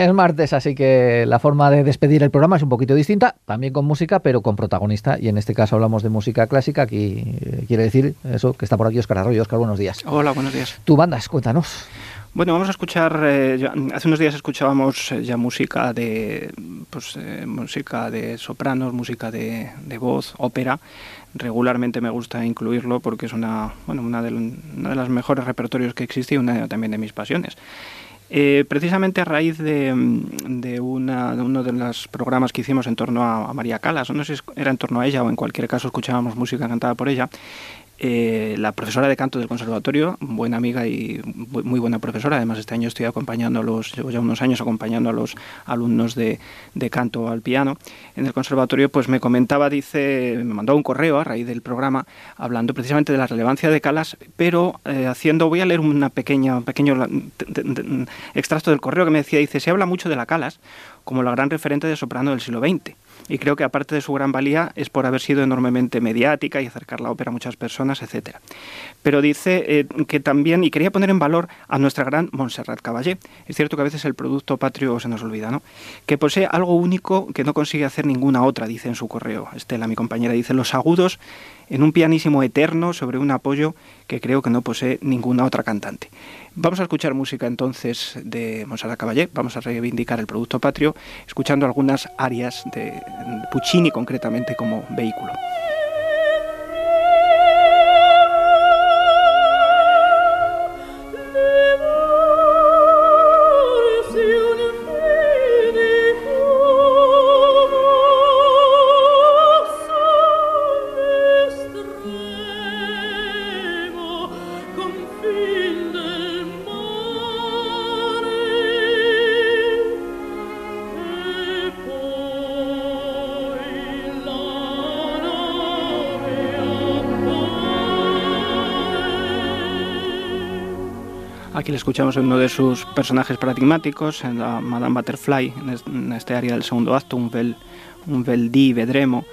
Es martes, así que la forma de despedir el programa es un poquito distinta, también con música, pero con protagonista. Y en este caso hablamos de música clásica. Aquí eh, quiere decir eso, que está por aquí Oscar Arroyo. Oscar, buenos días. Hola, buenos días. Tu bandas, cuéntanos. Bueno, vamos a escuchar. Eh, hace unos días escuchábamos eh, ya música de, pues, música de sopranos, música de, voz, ópera. Regularmente me gusta incluirlo porque es una, bueno, una de, una de los mejores repertorios que existe y una también de mis pasiones. Eh, precisamente a raíz de, de, una, de, uno de los programas que hicimos en torno a, a María Calas, no sé si era en torno a ella o en cualquier caso escuchábamos música cantada por ella, eh, la profesora de canto del conservatorio, buena amiga y muy buena profesora, además este año estoy acompañando a los, llevo ya unos años acompañando a los alumnos de, de, canto al piano. En el conservatorio, pues me comentaba, dice, me mandó un correo a raíz del programa hablando precisamente de la relevancia de Calas, pero eh, haciendo, voy a leer una pequeña, un pequeño extracto del correo que me decía, dice, se habla mucho de la Calas como la gran referente de soprano del siglo XX y creo que aparte de su gran valía es por haber sido enormemente mediática y acercar la ópera a muchas personas, etcétera. Pero dice eh, que también, y quería poner en valor a nuestra gran Montserrat Caballé, es cierto que a veces el producto patrio se nos olvida, ¿no? Que posee algo único que no consigue hacer ninguna otra, dice en su correo. Estela, mi compañera, dice los agudos en un pianísimo eterno sobre un apoyo que creo que no posee ninguna otra cantante. Vamos a escuchar música entonces de Monserrat Caballé, vamos a reivindicar el producto patrio, escuchando algunas arias de Puccini concretamente como vehículo. Aquí le escuchamos en uno de sus personajes paradigmáticos, en la Madame Butterfly, en este área del segundo acto, un bel, un bel di vedremo.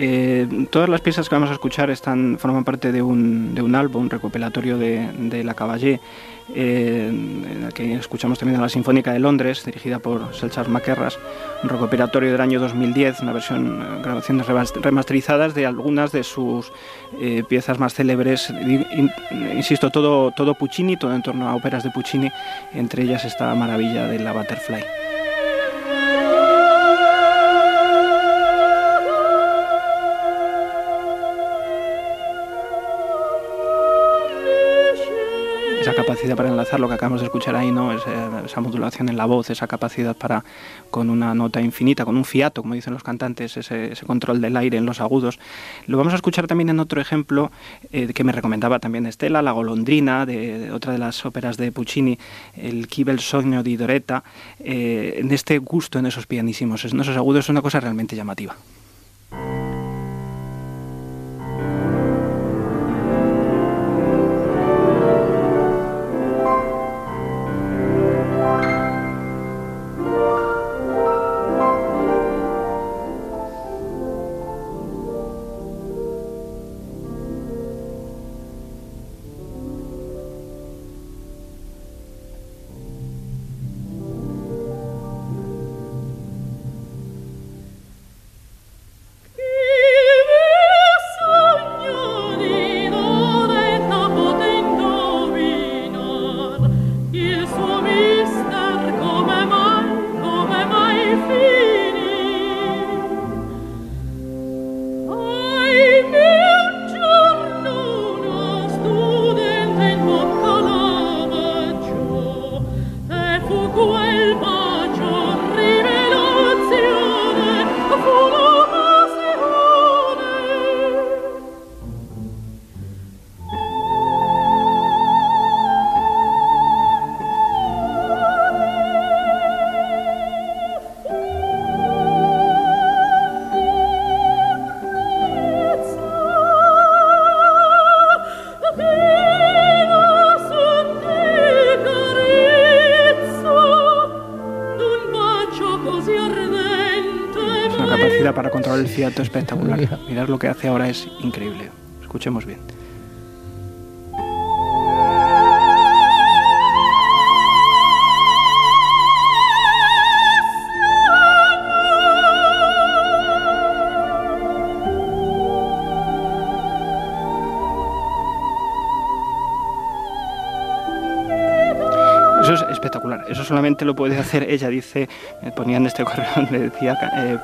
Eh, todas las piezas que vamos a escuchar están, forman parte de un, de un álbum, recopilatorio de, de La Caballé, eh, en el que escuchamos también a la Sinfónica de Londres, dirigida por Selchas Maquerras, un recopilatorio del año 2010, una versión, eh, grabaciones remasterizadas de algunas de sus piezas más célebres, insisto, todo, todo Puccini, todo en torno a óperas de Puccini, entre ellas esta maravilla de la Butterfly. Lo que acabamos de escuchar ahí, ¿no? esa modulación en la voz, esa capacidad para, con una nota infinita, con un fiato, como dicen los cantantes, ese, control del aire en los agudos. Lo vamos a escuchar también en otro ejemplo eh, que me recomendaba también Estela, La Golondrina, de, otra de las óperas de Puccini, el Chi bel sogno di Doretta, eh, en este gusto en esos pianísimos, en esos agudos, es una cosa realmente llamativa. espectacular. Mirar lo que hace ahora es increíble. Escuchemos bien. Eso es espectacular. Eso solamente lo puede hacer ella, dice, eh, ponía en este correo donde decía, eh,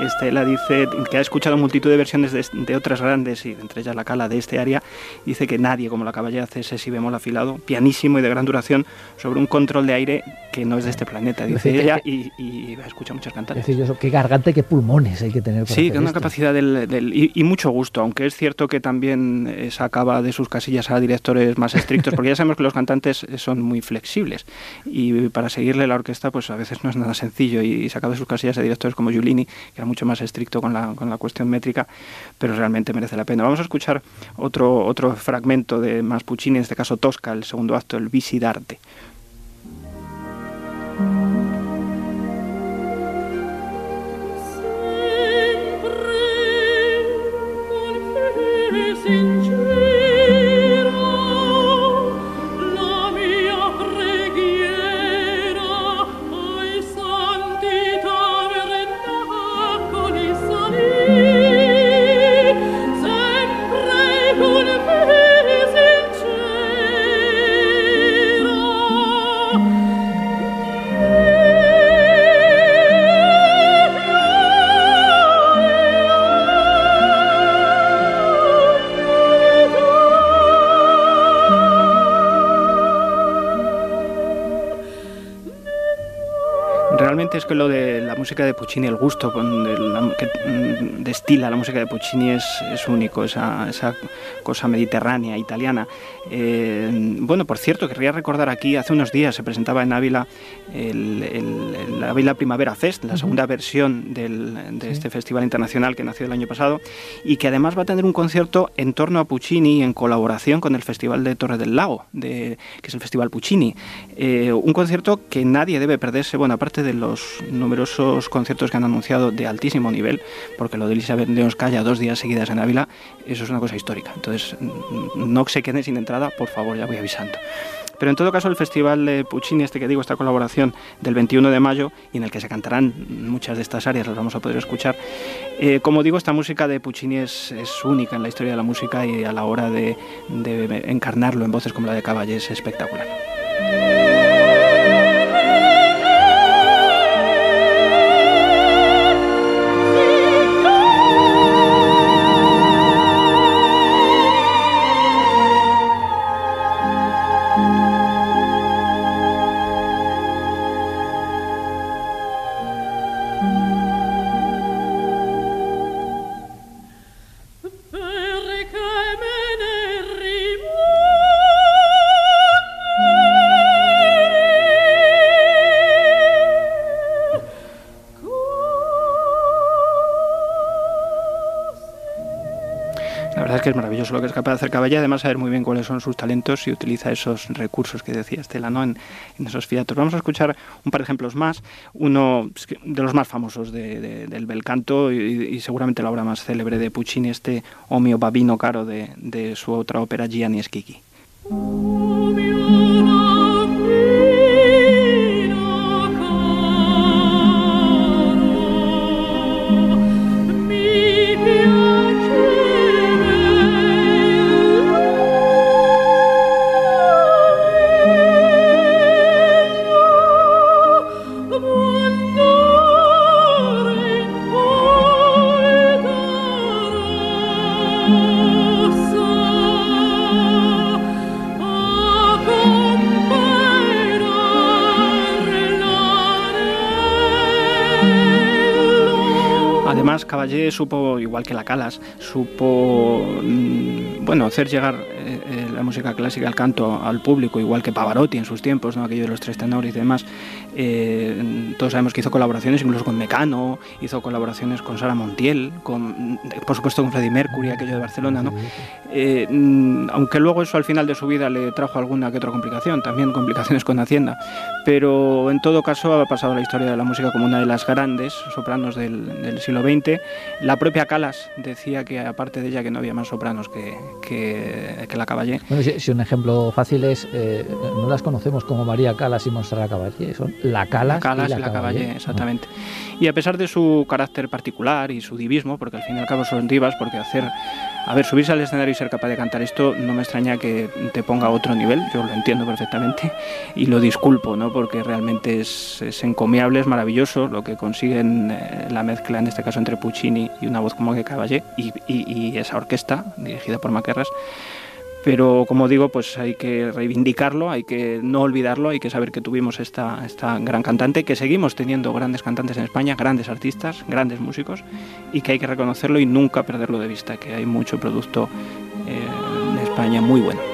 Estela dice que ha escuchado multitud de versiones de, otras grandes, y entre ellas la cala de este área, dice que nadie como la caballera hace ese si bemol afilado, pianísimo y de gran duración, sobre un control de aire que no es de este planeta, dice ella, y, y, escucha muchos cantantes. Es decir, eso, qué garganta, qué pulmones hay que tener. Para sí, que una capacidad del, y, mucho gusto, aunque es cierto que también eh, sacaba de sus casillas a directores más estrictos, porque ya sabemos que los cantantes son muy flexibles y para seguirle la orquesta pues a veces no es nada sencillo y sacaba de sus casillas a directores como Giulini, que era mucho más estricto con la, con la cuestión métrica, pero realmente merece la pena. Vamos a escuchar otro, otro fragmento de más Puccini, en este caso Tosca, el segundo acto, el Visidarte. Música de Puccini, el gusto que mm, destila la música de Puccini es, es único, esa, esa, cosa mediterránea, italiana. Eh, bueno, por cierto, querría recordar aquí, hace unos días se presentaba en Ávila el, el, Ávila Primavera Fest, la segunda versión del, de este festival internacional que nació el año pasado y que además va a tener un concierto en torno a Puccini en colaboración con el Festival de Torre del Lago, de, que es el Festival Puccini. Eh, un concierto que nadie debe perderse, bueno, aparte de los numerosos conciertos que han anunciado de altísimo nivel, porque lo de Elizabeth de calla dos días seguidas en Ávila, eso es una cosa histórica. Entonces, no se queden sin entrada, por favor, ya voy avisando. Pero en todo caso, el Festival de Puccini, este que digo, esta colaboración del 21 de mayo, y en el que se cantarán muchas de estas áreas, las vamos a poder escuchar. Eh, como digo, esta música de Puccini es, única en la historia de la música y a la hora de, de encarnarlo en voces como la de Caballé es espectacular. Que es maravilloso lo que es capaz de hacer Caballé, además saber muy bien cuáles son sus talentos y utiliza esos recursos que decía Estela ¿no? en, esos fiatos. Vamos a escuchar un par de ejemplos más, uno de los más famosos del bel canto y, seguramente la obra más célebre de Puccini, este Omio Babino Caro de, de su otra ópera Gianni Schicchi. Caballé supo, igual que la Calas, supo mm, bueno, hacer llegar eh, eh, la música clásica, el canto al público, igual que Pavarotti en sus tiempos, ¿no? aquello de los tres tenores y demás. Eh, todos sabemos que hizo colaboraciones incluso con Mecano, hizo colaboraciones con Sara Montiel, con, por supuesto con Freddie Mercury, aquello de Barcelona. ¿no? Mm, aunque luego eso al final de su vida le trajo alguna que otra complicación, también complicaciones con Hacienda. Pero en todo caso ha pasado la historia de la música como una de las grandes sopranos del, siglo XX. La propia Calas decía que aparte de ella que no había más sopranos que, que, la Caballé. Bueno, si, un ejemplo fácil es, eh, no las conocemos como María Calas y Montserrat Caballé, son la Calas, y la, la Caballé, exactamente. Y a pesar de su carácter particular y su divismo, porque al fin y al cabo son divas, porque hacer, a ver, subirse al escenario y ser capaz de cantar esto no me extraña que te ponga a otro nivel, yo lo entiendo perfectamente y lo disculpo, ¿no? Porque realmente es, encomiable, es maravilloso lo que consiguen eh, la mezcla, en este caso entre Puccini y una voz como que Caballé y, y esa orquesta dirigida por Maquerras pero como digo, pues hay que reivindicarlo, hay que no olvidarlo, hay que saber que tuvimos esta, esta gran cantante, que seguimos teniendo grandes cantantes en España, grandes artistas, grandes músicos, y que hay que reconocerlo y nunca perderlo de vista, que hay mucho producto eh, en España muy bueno.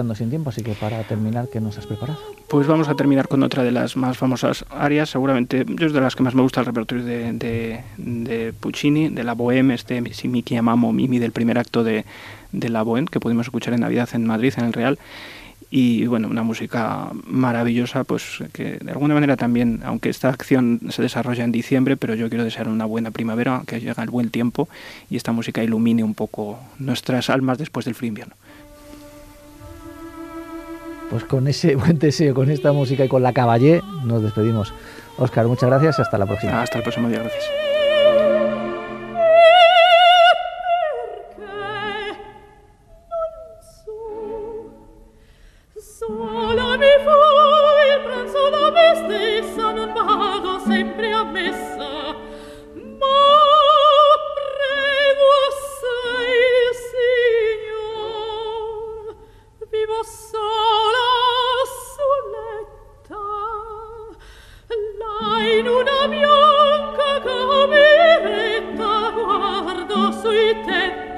Quedando sin tiempo, así que para terminar, ¿qué nos has preparado? Pues vamos a terminar con otra de las más famosas áreas, seguramente yo es de las que más me gusta el repertorio de, de, Puccini, de la Bohème, este Si mi chiamamo Mimi del primer acto de, de la Bohème, que pudimos escuchar en Navidad en Madrid, en el Real y bueno, una música maravillosa, pues que de alguna manera también, aunque esta acción se desarrolla en diciembre, pero yo quiero desear una buena primavera, que llega el buen tiempo y esta música ilumine un poco nuestras almas después del frío invierno. Pues con ese buen deseo, con esta música y con la caballé, nos despedimos. Oscar, muchas gracias y hasta la próxima. Hasta el próximo día, gracias. bianca cameretta guardo sui tetti.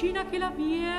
Fuori d'ora imporre tu